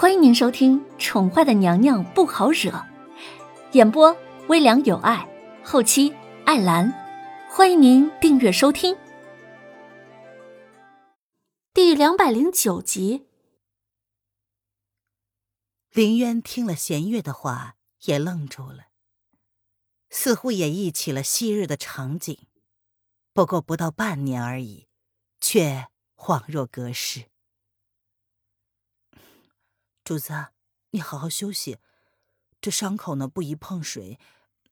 欢迎您收听《宠坏的娘娘不好惹》，演播微凉有爱，后期艾兰。欢迎您订阅收听。第两百零九集，林渊听了弦月的话，也愣住了，似乎也忆起了昔日的场景，不过不到半年而已，却恍若隔世。主子，你好好休息，这伤口呢不宜碰水，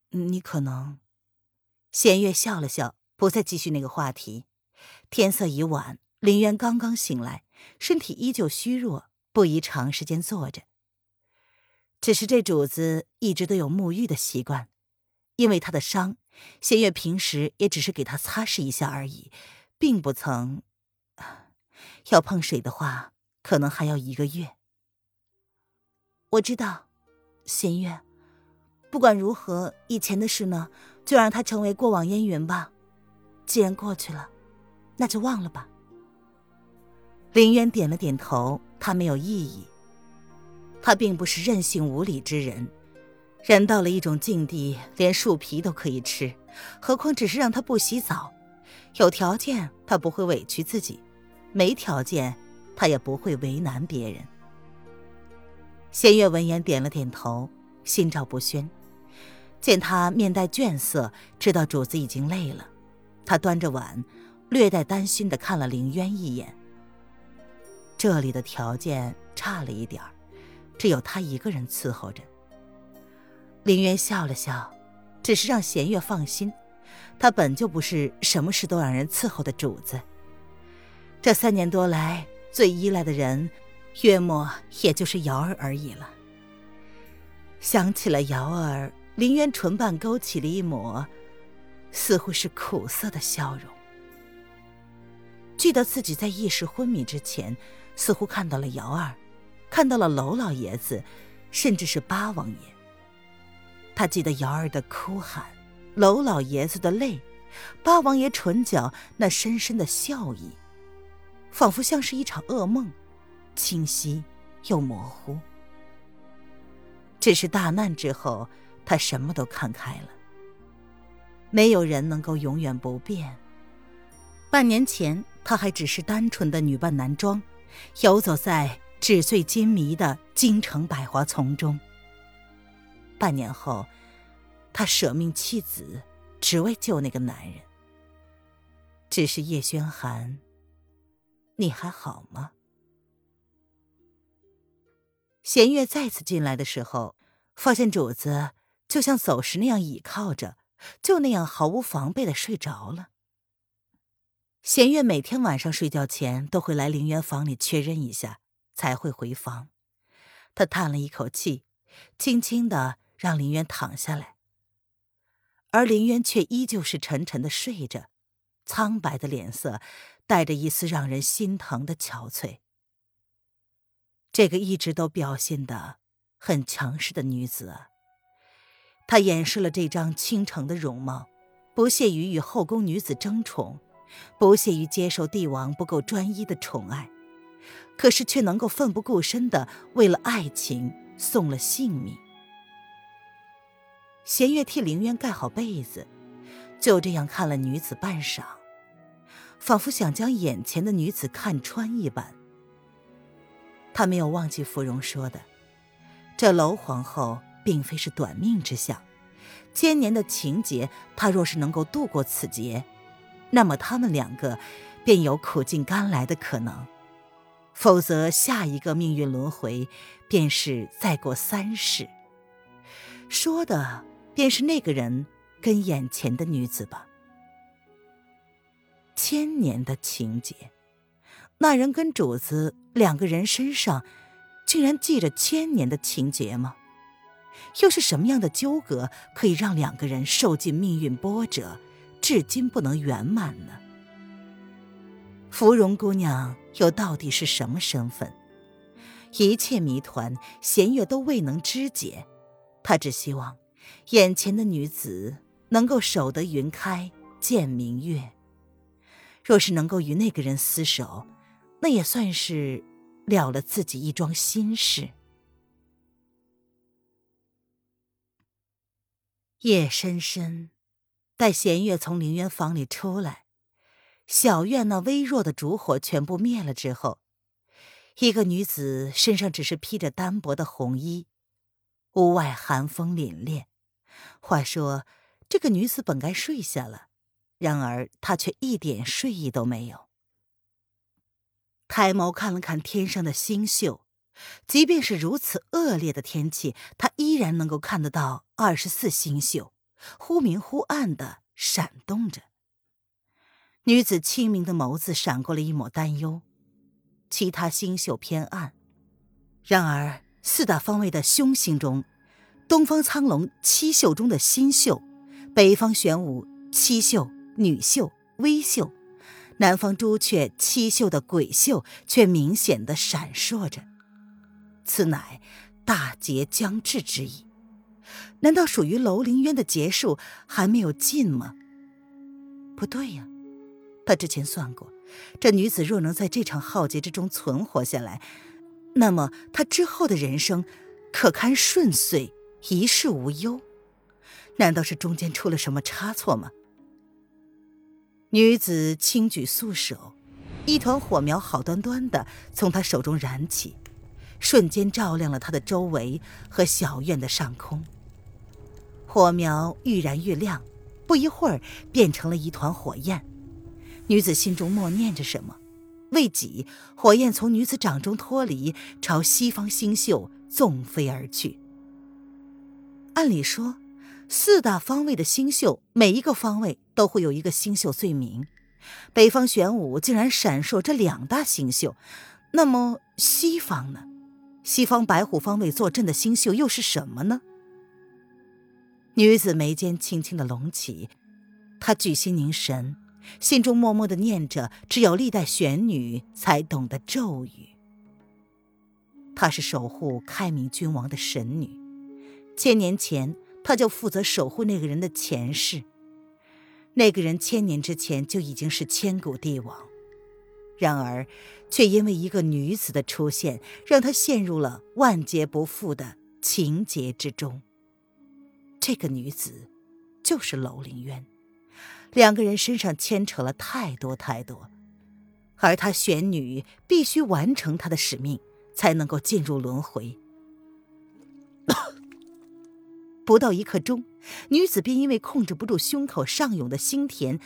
你可能……弦月笑了笑，不再继续那个话题。天色已晚，林渊刚刚醒来，身体依旧虚弱，不宜长时间坐着。只是这主子一直都有沐浴的习惯，因为他的伤，弦月平时也只是给他擦拭一下而已，并不曾 要碰水的话，可能还要一个月。我知道，弦月。不管如何，以前的事呢，就让它成为过往烟云吧。既然过去了，那就忘了吧。林渊点了点头，他没有异议。他并不是任性无理之人，人到了一种境地，连树皮都可以吃，何况只是让他不洗澡？有条件，他不会委屈自己；没条件，他也不会为难别人。弦月闻言点了点头，心照不宣。见他面带倦色，知道主子已经累了，他端着碗，略带担心的看了凌渊一眼。这里的条件差了一点，只有他一个人伺候着。凌渊笑了笑，只是让弦月放心，他本就不是什么事都让人伺候的主子。这三年多来，最依赖的人。约莫也就是瑶儿而已了。想起了瑶儿，林渊唇瓣勾起了一抹，似乎是苦涩的笑容。记得自己在意识昏迷之前，似乎看到了瑶儿，看到了娄老爷子，甚至是八王爷。他记得瑶儿的哭喊，娄老爷子的泪，八王爷唇角那深深的笑意，仿佛像是一场噩梦。清晰又模糊，只是大难之后，他什么都看开了。没有人能够永远不变。半年前，他还只是单纯的女扮男装，游走在纸醉金迷的京城百花丛中。半年后，他舍命弃子，只为救那个男人。只是叶轩寒，你还好吗？弦月再次进来的时候，发现主子就像走时那样倚靠着，就那样毫无防备的睡着了。弦月每天晚上睡觉前都会来凌渊房里确认一下，才会回房。他叹了一口气，轻轻的让凌渊躺下来，而凌渊却依旧是沉沉的睡着，苍白的脸色带着一丝让人心疼的憔悴。这个一直都表现的很强势的女子，她掩饰了这张倾城的容貌，不屑于与后宫女子争宠，不屑于接受帝王不够专一的宠爱，可是却能够奋不顾身的为了爱情送了性命。弦月替凌渊盖好被子，就这样看了女子半晌，仿佛想将眼前的女子看穿一般。他没有忘记芙蓉说的，这娄皇后并非是短命之相，千年的情劫，她若是能够度过此劫，那么他们两个便有苦尽甘来的可能；否则，下一个命运轮回便是再过三世。说的便是那个人跟眼前的女子吧？千年的情劫。那人跟主子两个人身上，竟然系着千年的情结吗？又是什么样的纠葛，可以让两个人受尽命运波折，至今不能圆满呢？芙蓉姑娘又到底是什么身份？一切谜团，弦月都未能知解。他只希望，眼前的女子能够守得云开见明月。若是能够与那个人厮守，那也算是了了自己一桩心事。夜深深，待弦月从凌渊房里出来，小院那微弱的烛火全部灭了之后，一个女子身上只是披着单薄的红衣，屋外寒风凛冽，话说这个女子本该睡下了，然而她却一点睡意都没有。抬眸看了看天上的星宿，即便是如此恶劣的天气，他依然能够看得到二十四星宿，忽明忽暗的闪动着。女子清明的眸子闪过了一抹担忧。其他星宿偏暗，然而四大方位的凶星中，东方苍龙七宿中的新宿，北方玄武七宿女宿微宿。南方朱雀七宿的鬼宿却明显的闪烁着，此乃大劫将至之意。难道属于楼凌渊的劫数还没有尽吗？不对呀，他之前算过，这女子若能在这场浩劫之中存活下来，那么她之后的人生可堪顺遂，一世无忧。难道是中间出了什么差错吗？女子轻举素手，一团火苗好端端的从她手中燃起，瞬间照亮了她的周围和小院的上空。火苗愈燃愈亮，不一会儿变成了一团火焰。女子心中默念着什么，未几，火焰从女子掌中脱离，朝西方星宿纵飞而去。按理说。四大方位的星宿，每一个方位都会有一个星宿罪名。北方玄武竟然闪烁这两大星宿，那么西方呢？西方白虎方位坐镇的星宿又是什么呢？女子眉间轻轻的隆起，她举心凝神，心中默默的念着只有历代玄女才懂的咒语。她是守护开明君王的神女，千年前。他就负责守护那个人的前世，那个人千年之前就已经是千古帝王，然而，却因为一个女子的出现，让他陷入了万劫不复的情劫之中。这个女子，就是楼凌渊，两个人身上牵扯了太多太多，而他玄女必须完成她的使命，才能够进入轮回。不到一刻钟，女子便因为控制不住胸口上涌的腥甜，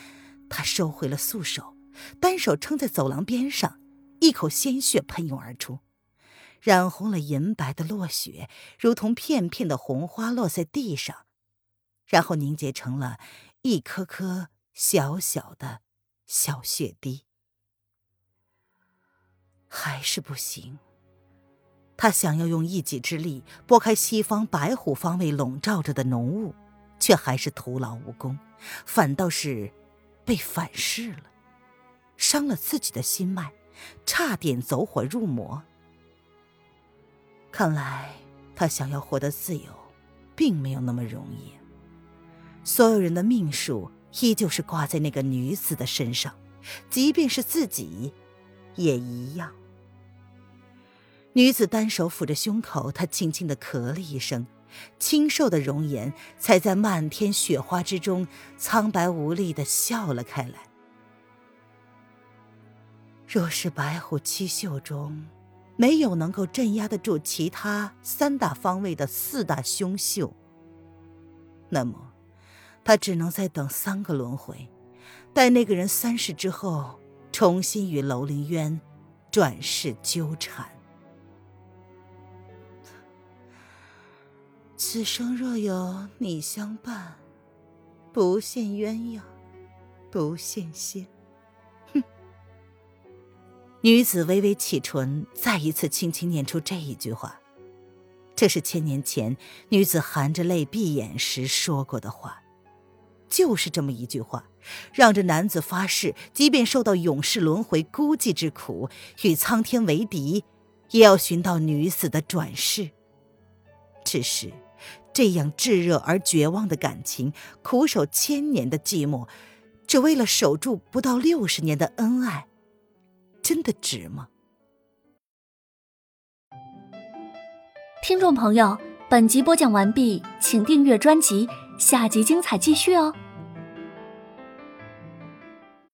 她收回了素手，单手撑在走廊边上，一口鲜血喷涌而出，染红了银白的落雪，如同片片的红花落在地上，然后凝结成了一颗颗小小的小血滴。还是不行。他想要用一己之力拨开西方白虎方位笼罩着的浓雾，却还是徒劳无功，反倒是被反噬了，伤了自己的心脉，差点走火入魔。看来他想要获得自由，并没有那么容易。所有人的命数依旧是挂在那个女子的身上，即便是自己，也一样。女子单手抚着胸口，她轻轻的咳了一声，清瘦的容颜才在漫天雪花之中苍白无力的笑了开来。若是白虎七宿中没有能够镇压得住其他三大方位的四大凶宿，那么他只能再等三个轮回，待那个人三世之后，重新与楼凌渊转世纠缠。此生若有你相伴，不羡鸳鸯，不羡仙。哼！女子微微启唇，再一次轻轻念出这一句话。这是千年前女子含着泪闭眼时说过的话，就是这么一句话，让这男子发誓，即便受到永世轮回孤寂之苦，与苍天为敌，也要寻到女子的转世。只是。这样炙热而绝望的感情，苦守千年的寂寞，只为了守住不到六十年的恩爱，真的值吗？听众朋友，本集播讲完毕，请订阅专辑，下集精彩继续哦。